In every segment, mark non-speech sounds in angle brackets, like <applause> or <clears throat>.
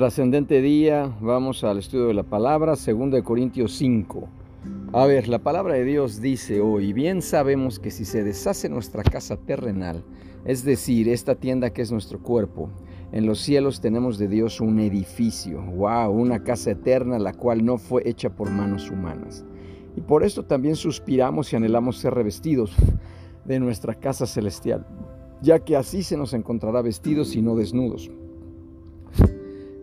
Trascendente día, vamos al estudio de la palabra, 2 Corintios 5. A ver, la palabra de Dios dice hoy, bien sabemos que si se deshace nuestra casa terrenal, es decir, esta tienda que es nuestro cuerpo, en los cielos tenemos de Dios un edificio, wow, una casa eterna, la cual no fue hecha por manos humanas. Y por esto también suspiramos y anhelamos ser revestidos de nuestra casa celestial, ya que así se nos encontrará vestidos y no desnudos.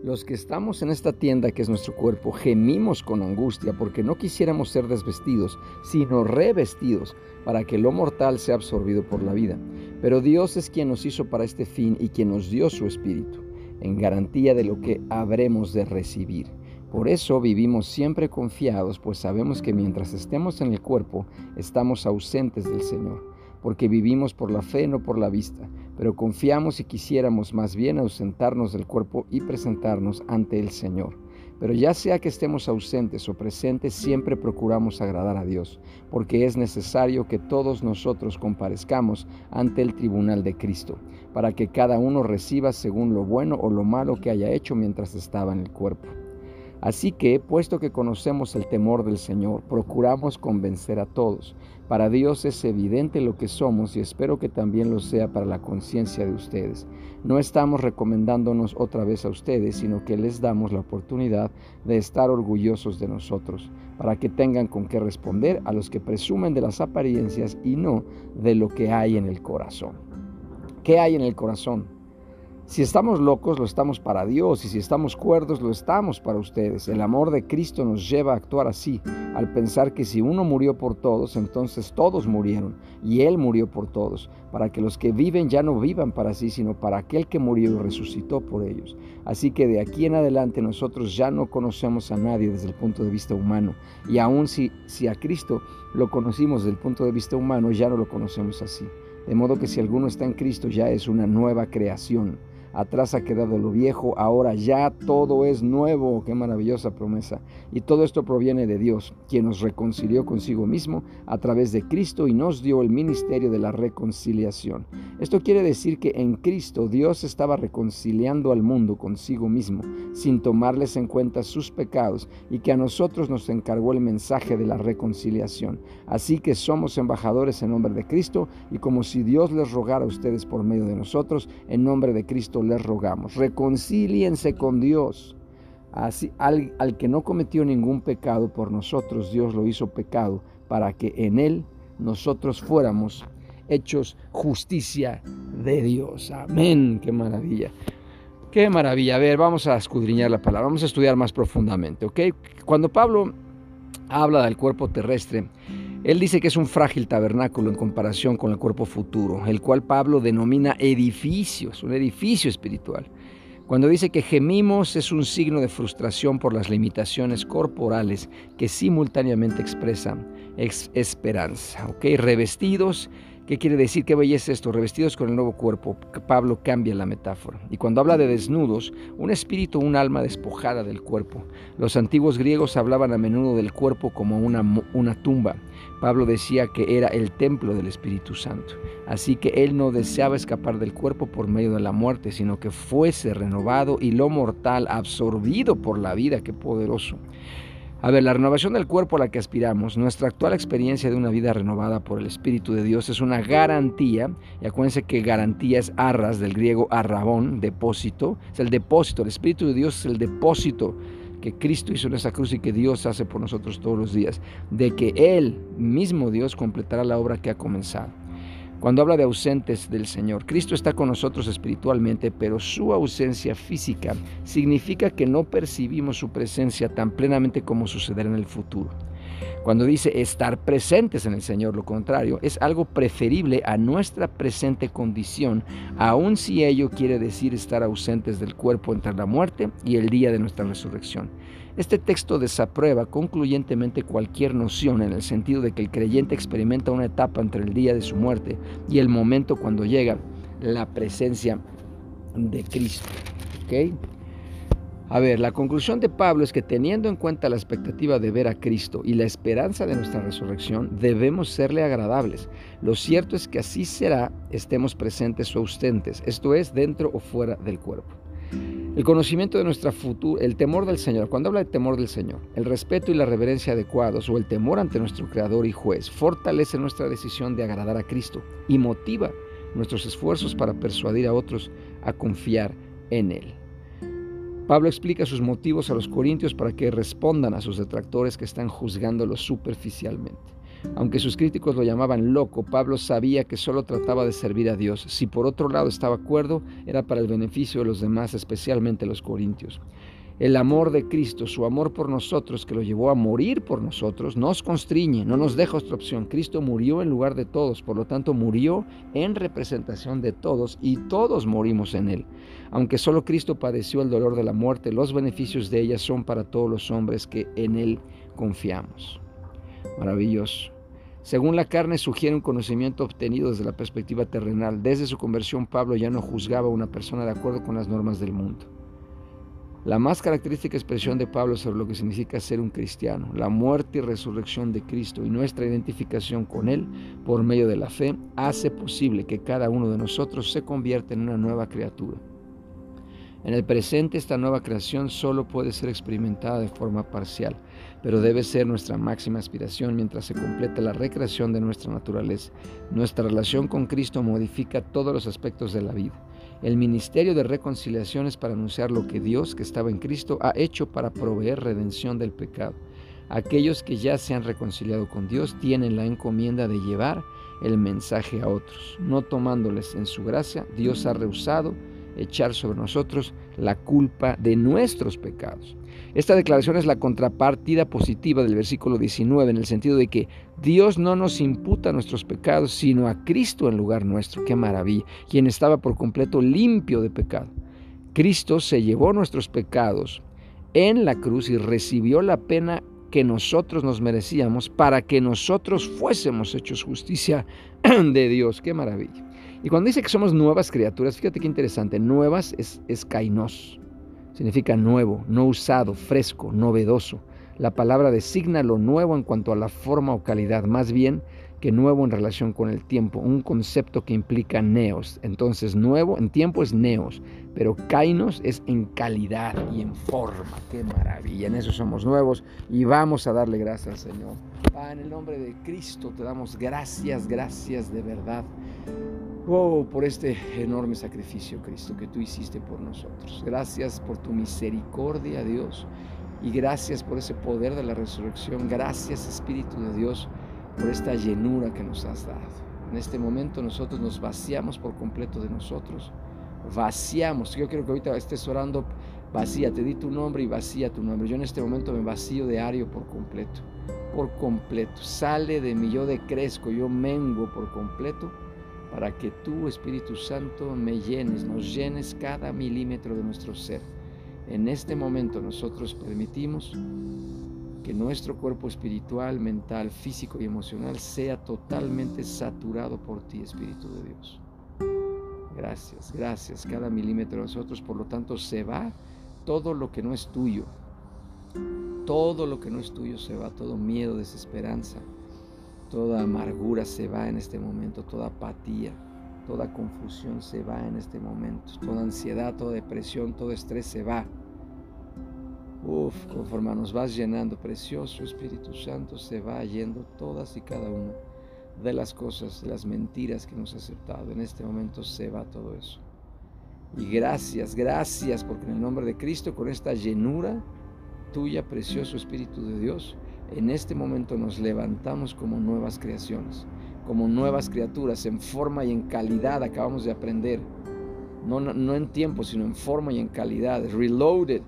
Los que estamos en esta tienda que es nuestro cuerpo gemimos con angustia porque no quisiéramos ser desvestidos, sino revestidos para que lo mortal sea absorbido por la vida. Pero Dios es quien nos hizo para este fin y quien nos dio su espíritu, en garantía de lo que habremos de recibir. Por eso vivimos siempre confiados, pues sabemos que mientras estemos en el cuerpo, estamos ausentes del Señor porque vivimos por la fe, no por la vista, pero confiamos y quisiéramos más bien ausentarnos del cuerpo y presentarnos ante el Señor. Pero ya sea que estemos ausentes o presentes, siempre procuramos agradar a Dios, porque es necesario que todos nosotros comparezcamos ante el tribunal de Cristo, para que cada uno reciba según lo bueno o lo malo que haya hecho mientras estaba en el cuerpo. Así que, puesto que conocemos el temor del Señor, procuramos convencer a todos. Para Dios es evidente lo que somos y espero que también lo sea para la conciencia de ustedes. No estamos recomendándonos otra vez a ustedes, sino que les damos la oportunidad de estar orgullosos de nosotros, para que tengan con qué responder a los que presumen de las apariencias y no de lo que hay en el corazón. ¿Qué hay en el corazón? Si estamos locos, lo estamos para Dios, y si estamos cuerdos, lo estamos para ustedes. El amor de Cristo nos lleva a actuar así, al pensar que si uno murió por todos, entonces todos murieron, y Él murió por todos, para que los que viven ya no vivan para sí, sino para aquel que murió y resucitó por ellos. Así que de aquí en adelante nosotros ya no conocemos a nadie desde el punto de vista humano, y aun si, si a Cristo lo conocimos desde el punto de vista humano, ya no lo conocemos así. De modo que si alguno está en Cristo ya es una nueva creación atrás ha quedado lo viejo, ahora ya todo es nuevo. Qué maravillosa promesa. Y todo esto proviene de Dios, quien nos reconcilió consigo mismo a través de Cristo y nos dio el ministerio de la reconciliación. Esto quiere decir que en Cristo Dios estaba reconciliando al mundo consigo mismo, sin tomarles en cuenta sus pecados, y que a nosotros nos encargó el mensaje de la reconciliación. Así que somos embajadores en nombre de Cristo, y como si Dios les rogara a ustedes por medio de nosotros, en nombre de Cristo, les rogamos, reconcíliense con Dios. Al que no cometió ningún pecado por nosotros, Dios lo hizo pecado para que en él nosotros fuéramos hechos justicia de Dios. Amén, qué maravilla. Qué maravilla. A ver, vamos a escudriñar la palabra, vamos a estudiar más profundamente, ¿ok? Cuando Pablo habla del cuerpo terrestre, él dice que es un frágil tabernáculo en comparación con el cuerpo futuro, el cual Pablo denomina edificio, es un edificio espiritual. Cuando dice que gemimos es un signo de frustración por las limitaciones corporales que simultáneamente expresan esperanza. ¿ok? Revestidos ¿Qué quiere decir? ¿Qué belleza esto? Revestidos con el nuevo cuerpo. Pablo cambia la metáfora. Y cuando habla de desnudos, un espíritu, un alma despojada del cuerpo. Los antiguos griegos hablaban a menudo del cuerpo como una, una tumba. Pablo decía que era el templo del Espíritu Santo. Así que él no deseaba escapar del cuerpo por medio de la muerte, sino que fuese renovado y lo mortal absorbido por la vida. Qué poderoso. A ver, la renovación del cuerpo a la que aspiramos, nuestra actual experiencia de una vida renovada por el Espíritu de Dios es una garantía, y acuérdense que garantía es arras, del griego arrabón, depósito, es el depósito, el Espíritu de Dios es el depósito que Cristo hizo en esa cruz y que Dios hace por nosotros todos los días, de que Él mismo Dios completará la obra que ha comenzado. Cuando habla de ausentes del Señor, Cristo está con nosotros espiritualmente, pero su ausencia física significa que no percibimos su presencia tan plenamente como sucederá en el futuro. Cuando dice estar presentes en el Señor, lo contrario, es algo preferible a nuestra presente condición, aun si ello quiere decir estar ausentes del cuerpo entre la muerte y el día de nuestra resurrección. Este texto desaprueba concluyentemente cualquier noción en el sentido de que el creyente experimenta una etapa entre el día de su muerte y el momento cuando llega la presencia de Cristo. A ver, la conclusión de Pablo es que teniendo en cuenta la expectativa de ver a Cristo y la esperanza de nuestra resurrección, debemos serle agradables. Lo cierto es que así será, estemos presentes o ausentes, esto es, dentro o fuera del cuerpo. El conocimiento de nuestra futura, el temor del Señor, cuando habla de temor del Señor, el respeto y la reverencia adecuados o el temor ante nuestro Creador y Juez fortalece nuestra decisión de agradar a Cristo y motiva nuestros esfuerzos para persuadir a otros a confiar en Él. Pablo explica sus motivos a los corintios para que respondan a sus detractores que están juzgándolo superficialmente. Aunque sus críticos lo llamaban loco, Pablo sabía que solo trataba de servir a Dios. Si por otro lado estaba acuerdo, era para el beneficio de los demás, especialmente los corintios. El amor de Cristo, su amor por nosotros, que lo llevó a morir por nosotros, nos constriñe, no nos deja otra opción. Cristo murió en lugar de todos, por lo tanto murió en representación de todos y todos morimos en Él. Aunque solo Cristo padeció el dolor de la muerte, los beneficios de ella son para todos los hombres que en Él confiamos. Maravilloso. Según la carne sugiere un conocimiento obtenido desde la perspectiva terrenal. Desde su conversión Pablo ya no juzgaba a una persona de acuerdo con las normas del mundo. La más característica expresión de Pablo sobre lo que significa ser un cristiano, la muerte y resurrección de Cristo y nuestra identificación con Él por medio de la fe, hace posible que cada uno de nosotros se convierta en una nueva criatura. En el presente esta nueva creación solo puede ser experimentada de forma parcial, pero debe ser nuestra máxima aspiración mientras se completa la recreación de nuestra naturaleza. Nuestra relación con Cristo modifica todos los aspectos de la vida. El ministerio de reconciliación es para anunciar lo que Dios, que estaba en Cristo, ha hecho para proveer redención del pecado. Aquellos que ya se han reconciliado con Dios tienen la encomienda de llevar el mensaje a otros. No tomándoles en su gracia, Dios ha rehusado echar sobre nosotros la culpa de nuestros pecados. Esta declaración es la contrapartida positiva del versículo 19 en el sentido de que Dios no nos imputa nuestros pecados, sino a Cristo en lugar nuestro. Qué maravilla, quien estaba por completo limpio de pecado. Cristo se llevó nuestros pecados en la cruz y recibió la pena que nosotros nos merecíamos para que nosotros fuésemos hechos justicia <clears throat> de Dios. Qué maravilla. Y cuando dice que somos nuevas criaturas, fíjate qué interesante, nuevas es, es kainos, significa nuevo, no usado, fresco, novedoso. La palabra designa lo nuevo en cuanto a la forma o calidad, más bien que nuevo en relación con el tiempo, un concepto que implica neos. Entonces, nuevo en tiempo es neos, pero kainos es en calidad y en forma. ¡Qué maravilla! En eso somos nuevos y vamos a darle gracias al Señor. en el nombre de Cristo te damos gracias, gracias de verdad. Oh, por este enorme sacrificio, Cristo, que tú hiciste por nosotros. Gracias por tu misericordia, Dios. Y gracias por ese poder de la resurrección. Gracias, Espíritu de Dios, por esta llenura que nos has dado. En este momento nosotros nos vaciamos por completo de nosotros. Vaciamos. Yo quiero que ahorita estés orando. Vacía, te di tu nombre y vacía tu nombre. Yo en este momento me vacío de Ario por completo. Por completo. Sale de mí, yo decrezco, yo mengo por completo para que tú, Espíritu Santo, me llenes, nos llenes cada milímetro de nuestro ser. En este momento nosotros permitimos que nuestro cuerpo espiritual, mental, físico y emocional sea totalmente saturado por ti, Espíritu de Dios. Gracias, gracias. Cada milímetro de nosotros, por lo tanto, se va todo lo que no es tuyo. Todo lo que no es tuyo se va, todo miedo, desesperanza, Toda amargura se va en este momento, toda apatía, toda confusión se va en este momento, toda ansiedad, toda depresión, todo estrés se va. Uf, conforme nos vas llenando, precioso Espíritu Santo, se va yendo todas y cada una de las cosas, de las mentiras que nos ha aceptado. En este momento se va todo eso. Y gracias, gracias, porque en el nombre de Cristo, con esta llenura tuya, precioso Espíritu de Dios, en este momento nos levantamos como nuevas creaciones, como nuevas criaturas, en forma y en calidad, acabamos de aprender. No, no, en tiempo, sino en forma y en calidad. Reloaded.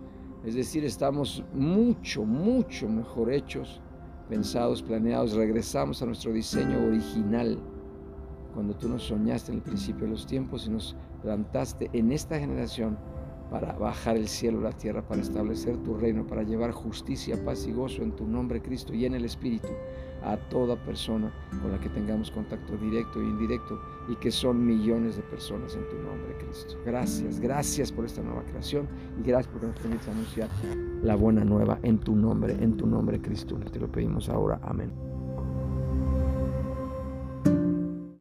Es decir, estamos mucho, mucho mejor hechos, pensados, planeados. Regresamos a nuestro diseño original. Cuando tú nos soñaste en el principio de los tiempos y nos plantaste en esta generación para bajar el cielo a la tierra, para establecer tu reino, para llevar justicia, paz y gozo en tu nombre, Cristo, y en el Espíritu a toda persona con la que tengamos contacto directo e indirecto y que son millones de personas en tu nombre, Cristo. Gracias, gracias por esta nueva creación y gracias por nos permitir anunciar la buena nueva en tu nombre, en tu nombre, Cristo. Te lo pedimos ahora. Amén.